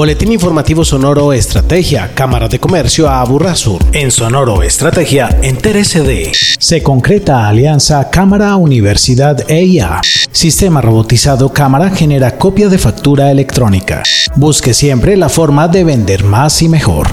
Boletín informativo Sonoro Estrategia, Cámara de Comercio a Aburrasur. En Sonoro Estrategia, entérese de. Se concreta alianza Cámara Universidad EIA. Sistema robotizado Cámara genera copia de factura electrónica. Busque siempre la forma de vender más y mejor.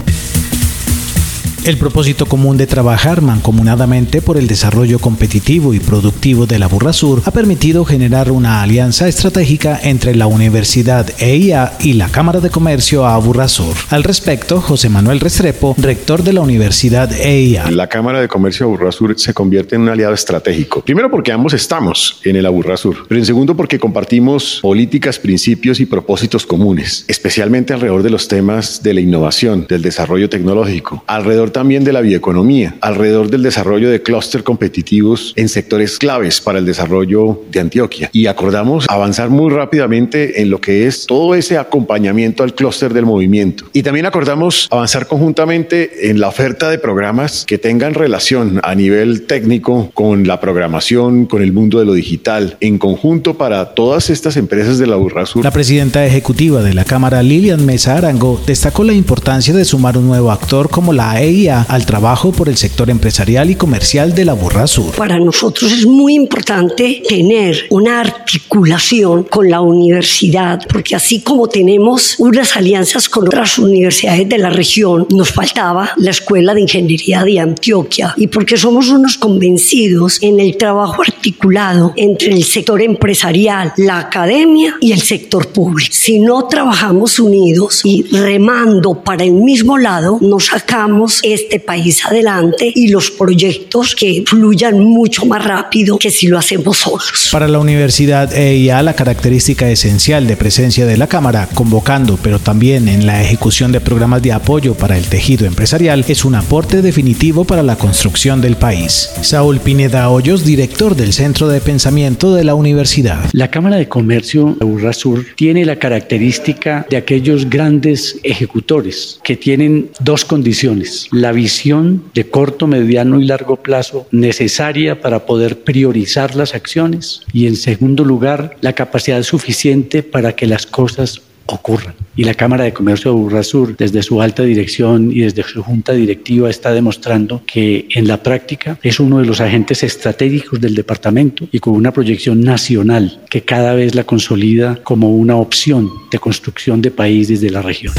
El propósito común de trabajar mancomunadamente por el desarrollo competitivo y productivo de la Burrasur ha permitido generar una alianza estratégica entre la Universidad EIA y la Cámara de Comercio a Burrasur. Al respecto, José Manuel Restrepo, rector de la Universidad EIA. La Cámara de Comercio de Aburrasur se convierte en un aliado estratégico. Primero porque ambos estamos en el Aburrasur, pero en segundo porque compartimos políticas, principios y propósitos comunes, especialmente alrededor de los temas de la innovación, del desarrollo tecnológico, alrededor también de la bioeconomía, alrededor del desarrollo de clúster competitivos en sectores claves para el desarrollo de Antioquia. Y acordamos avanzar muy rápidamente en lo que es todo ese acompañamiento al clúster del movimiento. Y también acordamos avanzar conjuntamente en la oferta de programas que tengan relación a nivel técnico con la programación, con el mundo de lo digital, en conjunto para todas estas empresas de la Burrasur. La presidenta ejecutiva de la Cámara, Lilian Mesa Arango, destacó la importancia de sumar un nuevo actor como la AEI al trabajo por el sector empresarial y comercial de la Burra Sur. Para nosotros es muy importante tener una articulación con la universidad, porque así como tenemos unas alianzas con otras universidades de la región, nos faltaba la Escuela de Ingeniería de Antioquia y porque somos unos convencidos en el trabajo articulado entre el sector empresarial, la academia y el sector público. Si no trabajamos unidos y remando para el mismo lado, nos sacamos este país adelante y los proyectos que fluyan mucho más rápido que si lo hacemos solos. Para la Universidad EIA, la característica esencial de presencia de la Cámara, convocando, pero también en la ejecución de programas de apoyo para el tejido empresarial, es un aporte definitivo para la construcción del país. Saúl Pineda Hoyos, director del Centro de Pensamiento de la Universidad. La Cámara de Comercio de Urrasur tiene la característica de aquellos grandes ejecutores que tienen dos condiciones la visión de corto, mediano y largo plazo necesaria para poder priorizar las acciones y en segundo lugar la capacidad suficiente para que las cosas ocurran. Y la Cámara de Comercio de Burrasur, desde su alta dirección y desde su junta directiva, está demostrando que en la práctica es uno de los agentes estratégicos del departamento y con una proyección nacional que cada vez la consolida como una opción de construcción de país desde la región.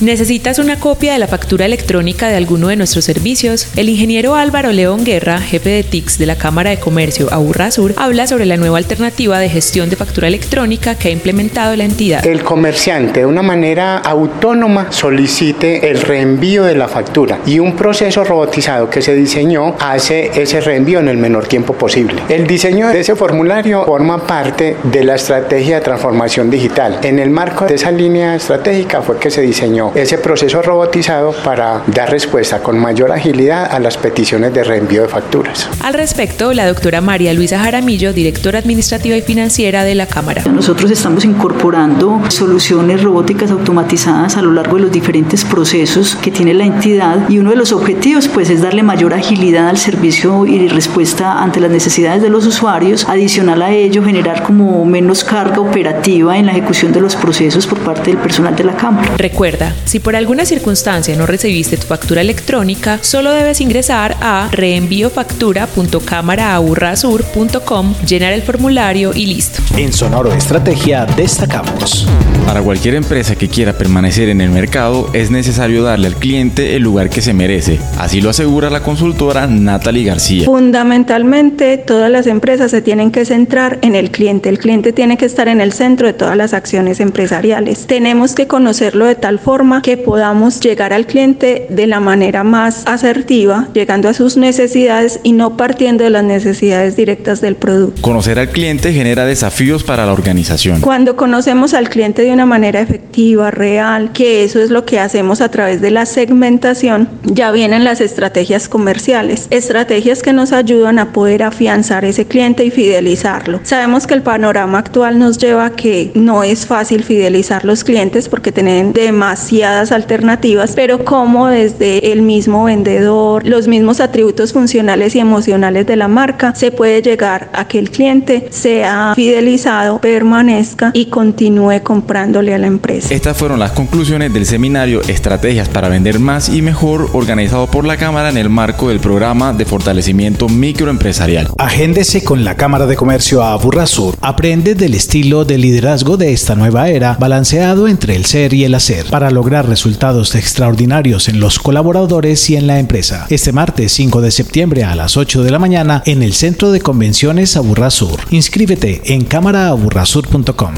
¿Necesitas una copia de la factura electrónica de alguno de nuestros servicios? El ingeniero Álvaro León Guerra, jefe de TICS de la Cámara de Comercio Sur, habla sobre la nueva alternativa de gestión de factura electrónica que ha implementado la entidad. El comerciante de una manera autónoma solicite el reenvío de la factura y un proceso robotizado que se diseñó hace ese reenvío en el menor tiempo posible. El diseño de ese formulario forma parte de la estrategia de transformación digital. En el marco de esa línea estratégica fue que se diseñó ese proceso robotizado para dar respuesta con mayor agilidad a las peticiones de reenvío de facturas. Al respecto, la doctora María Luisa Jaramillo, directora administrativa y financiera de la Cámara. Nosotros estamos incorporando soluciones robóticas automatizadas a lo largo de los diferentes procesos que tiene la entidad y uno de los objetivos pues es darle mayor agilidad al servicio y respuesta ante las necesidades de los usuarios. Adicional a ello, generar como menos carga operativa en la ejecución de los procesos por parte del personal de la Cámara. Recuerda, si por alguna circunstancia no recibiste tu factura electrónica, solo debes ingresar a reenvíofactura.cámaraaburrasur.com, llenar el formulario y listo. En Sonoro Estrategia destacamos. Para cualquier empresa que quiera permanecer en el mercado, es necesario darle al cliente el lugar que se merece. Así lo asegura la consultora Natalie García. Fundamentalmente, todas las empresas se tienen que centrar en el cliente. El cliente tiene que estar en el centro de todas las acciones empresariales. Tenemos que conocerlo de tal forma que podamos llegar al cliente de la manera más asertiva, llegando a sus necesidades y no partiendo de las necesidades directas del producto. Conocer al cliente genera desafíos para la organización. Cuando conocemos al cliente de una manera efectiva, real, que eso es lo que hacemos a través de la segmentación, ya vienen las estrategias comerciales, estrategias que nos ayudan a poder afianzar ese cliente y fidelizarlo. Sabemos que el panorama actual nos lleva a que no es fácil fidelizar los clientes porque tienen demasiado alternativas, pero como desde el mismo vendedor, los mismos atributos funcionales y emocionales de la marca, se puede llegar a que el cliente sea fidelizado, permanezca y continúe comprándole a la empresa. Estas fueron las conclusiones del seminario Estrategias para vender más y mejor organizado por la Cámara en el marco del programa de fortalecimiento microempresarial. Agéndese con la Cámara de Comercio a Burrasur. Aprende del estilo de liderazgo de esta nueva era, balanceado entre el ser y el hacer, para lograr resultados extraordinarios en los colaboradores y en la empresa. Este martes 5 de septiembre a las 8 de la mañana en el Centro de Convenciones Aburrasur. Inscríbete en cámaraaburrasur.com.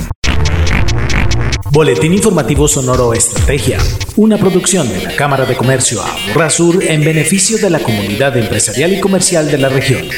Boletín Informativo Sonoro Estrategia, una producción de la Cámara de Comercio Aburrasur en beneficio de la comunidad empresarial y comercial de la región.